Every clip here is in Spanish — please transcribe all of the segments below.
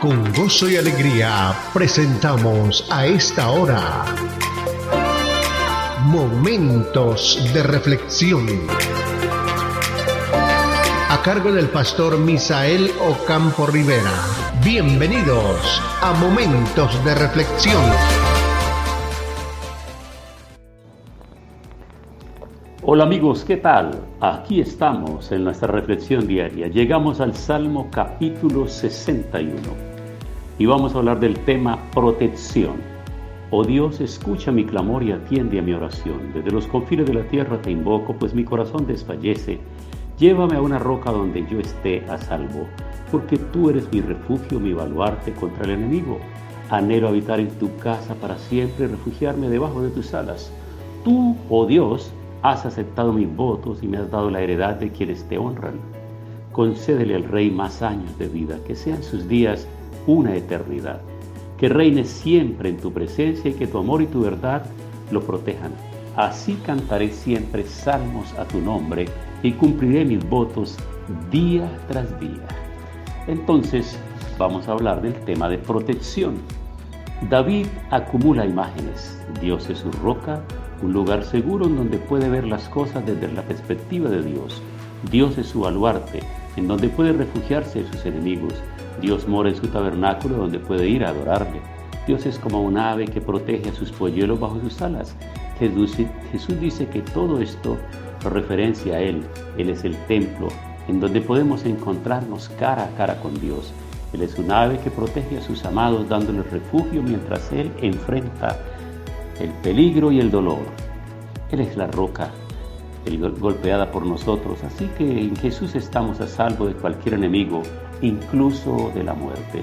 Con gozo y alegría presentamos a esta hora Momentos de Reflexión. A cargo del pastor Misael Ocampo Rivera. Bienvenidos a Momentos de Reflexión. Hola amigos, ¿qué tal? Aquí estamos en nuestra reflexión diaria. Llegamos al Salmo capítulo 61 y vamos a hablar del tema protección. Oh Dios, escucha mi clamor y atiende a mi oración. Desde los confines de la tierra te invoco, pues mi corazón desfallece. Llévame a una roca donde yo esté a salvo, porque tú eres mi refugio, mi baluarte contra el enemigo. Anhelo habitar en tu casa para siempre, refugiarme debajo de tus alas. Tú, oh Dios, has aceptado mis votos y me has dado la heredad de quienes te honran. Concédele al rey más años de vida, que sean sus días una eternidad. Que reine siempre en tu presencia y que tu amor y tu verdad lo protejan. Así cantaré siempre salmos a tu nombre y cumpliré mis votos día tras día. Entonces vamos a hablar del tema de protección. David acumula imágenes. Dios es su roca, un lugar seguro en donde puede ver las cosas desde la perspectiva de Dios. Dios es su baluarte, en donde puede refugiarse sus enemigos. Dios mora en su tabernáculo donde puede ir a adorarle. Dios es como un ave que protege a sus polluelos bajo sus alas. Jesús, Jesús dice que todo esto lo referencia a Él. Él es el templo en donde podemos encontrarnos cara a cara con Dios. Él es un ave que protege a sus amados dándoles refugio mientras Él enfrenta el peligro y el dolor. Él es la roca golpeada por nosotros, así que en Jesús estamos a salvo de cualquier enemigo incluso de la muerte.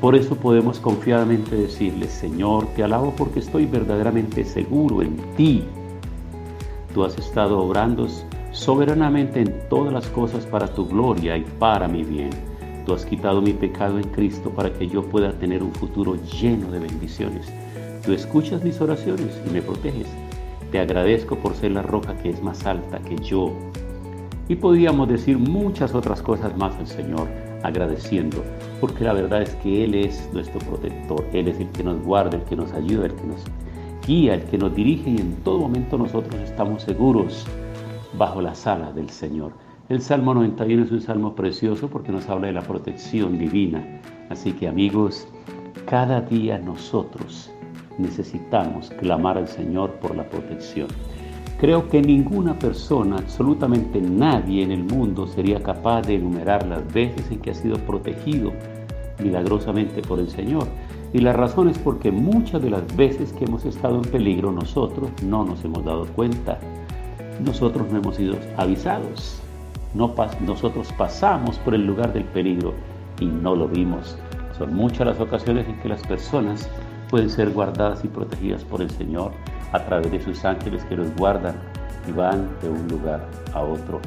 Por eso podemos confiadamente decirle, Señor, te alabo porque estoy verdaderamente seguro en ti. Tú has estado obrando soberanamente en todas las cosas para tu gloria y para mi bien. Tú has quitado mi pecado en Cristo para que yo pueda tener un futuro lleno de bendiciones. Tú escuchas mis oraciones y me proteges. Te agradezco por ser la roca que es más alta que yo. Y podríamos decir muchas otras cosas más al Señor agradeciendo, porque la verdad es que Él es nuestro protector, Él es el que nos guarda, el que nos ayuda, el que nos guía, el que nos dirige y en todo momento nosotros estamos seguros bajo la sala del Señor. El Salmo 91 es un salmo precioso porque nos habla de la protección divina. Así que amigos, cada día nosotros necesitamos clamar al Señor por la protección. Creo que ninguna persona, absolutamente nadie en el mundo sería capaz de enumerar las veces en que ha sido protegido milagrosamente por el Señor. Y la razón es porque muchas de las veces que hemos estado en peligro nosotros no nos hemos dado cuenta. Nosotros no hemos sido avisados. No nosotros pasamos por el lugar del peligro y no lo vimos. Son muchas las ocasiones en que las personas pueden ser guardadas y protegidas por el Señor a través de sus ángeles que los guardan y van de un lugar a otro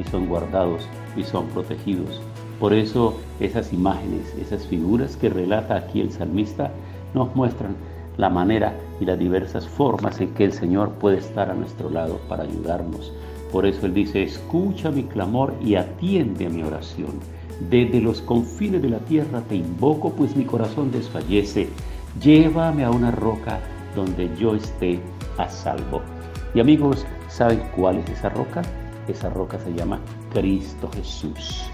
y son guardados y son protegidos. Por eso esas imágenes, esas figuras que relata aquí el salmista nos muestran la manera y las diversas formas en que el Señor puede estar a nuestro lado para ayudarnos. Por eso Él dice, escucha mi clamor y atiende a mi oración. Desde los confines de la tierra te invoco, pues mi corazón desfallece. Llévame a una roca donde yo esté a salvo. Y amigos, ¿saben cuál es esa roca? Esa roca se llama Cristo Jesús.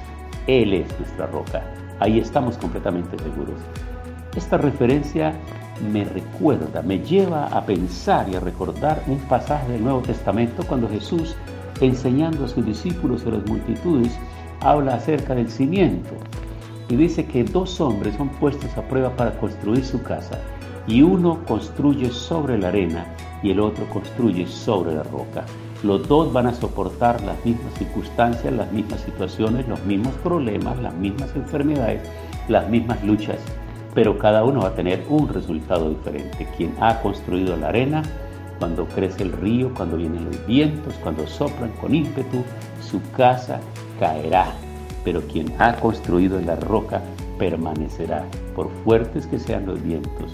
Él es nuestra roca. Ahí estamos completamente seguros. Esta referencia me recuerda, me lleva a pensar y a recordar un pasaje del Nuevo Testamento cuando Jesús, enseñando a sus discípulos y a las multitudes, habla acerca del cimiento. Y dice que dos hombres son puestos a prueba para construir su casa y uno construye sobre la arena y el otro construye sobre la roca. Los dos van a soportar las mismas circunstancias, las mismas situaciones, los mismos problemas, las mismas enfermedades, las mismas luchas, pero cada uno va a tener un resultado diferente. Quien ha construido la arena, cuando crece el río, cuando vienen los vientos, cuando soplan con ímpetu, su casa caerá. Pero quien ha construido en la roca permanecerá, por fuertes que sean los vientos,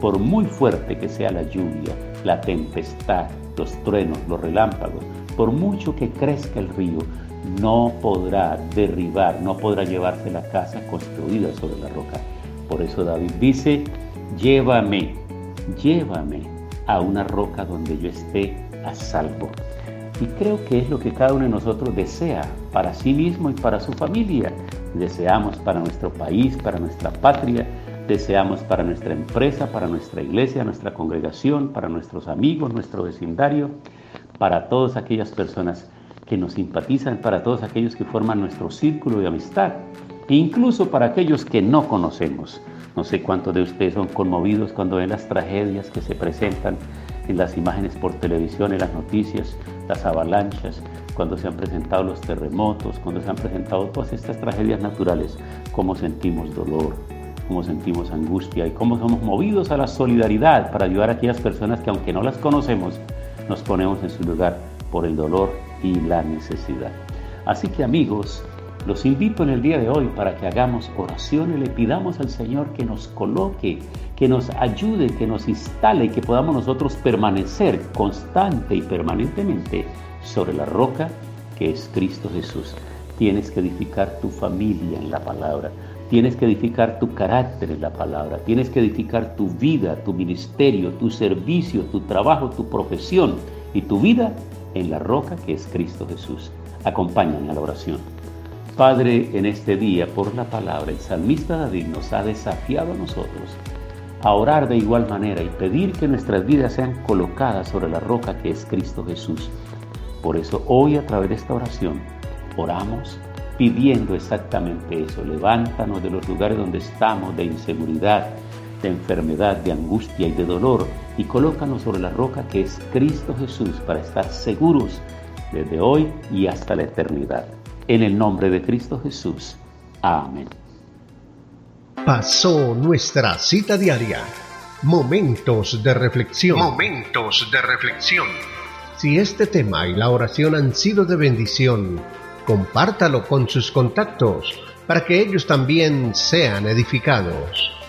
por muy fuerte que sea la lluvia, la tempestad, los truenos, los relámpagos, por mucho que crezca el río, no podrá derribar, no podrá llevarse la casa construida sobre la roca. Por eso David dice, llévame, llévame a una roca donde yo esté a salvo. Y creo que es lo que cada uno de nosotros desea para sí mismo y para su familia. Deseamos para nuestro país, para nuestra patria, deseamos para nuestra empresa, para nuestra iglesia, nuestra congregación, para nuestros amigos, nuestro vecindario, para todas aquellas personas que nos simpatizan, para todos aquellos que forman nuestro círculo de amistad, e incluso para aquellos que no conocemos. No sé cuántos de ustedes son conmovidos cuando ven las tragedias que se presentan en las imágenes por televisión, en las noticias, las avalanchas, cuando se han presentado los terremotos, cuando se han presentado todas estas tragedias naturales, cómo sentimos dolor, cómo sentimos angustia y cómo somos movidos a la solidaridad para ayudar a aquellas personas que aunque no las conocemos, nos ponemos en su lugar por el dolor y la necesidad. Así que amigos, los invito en el día de hoy para que hagamos oración y le pidamos al Señor que nos coloque, que nos ayude, que nos instale y que podamos nosotros permanecer constante y permanentemente sobre la roca que es Cristo Jesús. Tienes que edificar tu familia en la palabra. Tienes que edificar tu carácter en la palabra. Tienes que edificar tu vida, tu ministerio, tu servicio, tu trabajo, tu profesión y tu vida en la roca que es Cristo Jesús. Acompáñame a la oración. Padre, en este día, por la palabra, el salmista David nos ha desafiado a nosotros a orar de igual manera y pedir que nuestras vidas sean colocadas sobre la roca que es Cristo Jesús. Por eso hoy a través de esta oración oramos pidiendo exactamente eso. Levántanos de los lugares donde estamos, de inseguridad, de enfermedad, de angustia y de dolor, y colócanos sobre la roca que es Cristo Jesús para estar seguros desde hoy y hasta la eternidad. En el nombre de Cristo Jesús. Amén. Pasó nuestra cita diaria. Momentos de reflexión. Momentos de reflexión. Si este tema y la oración han sido de bendición, compártalo con sus contactos para que ellos también sean edificados.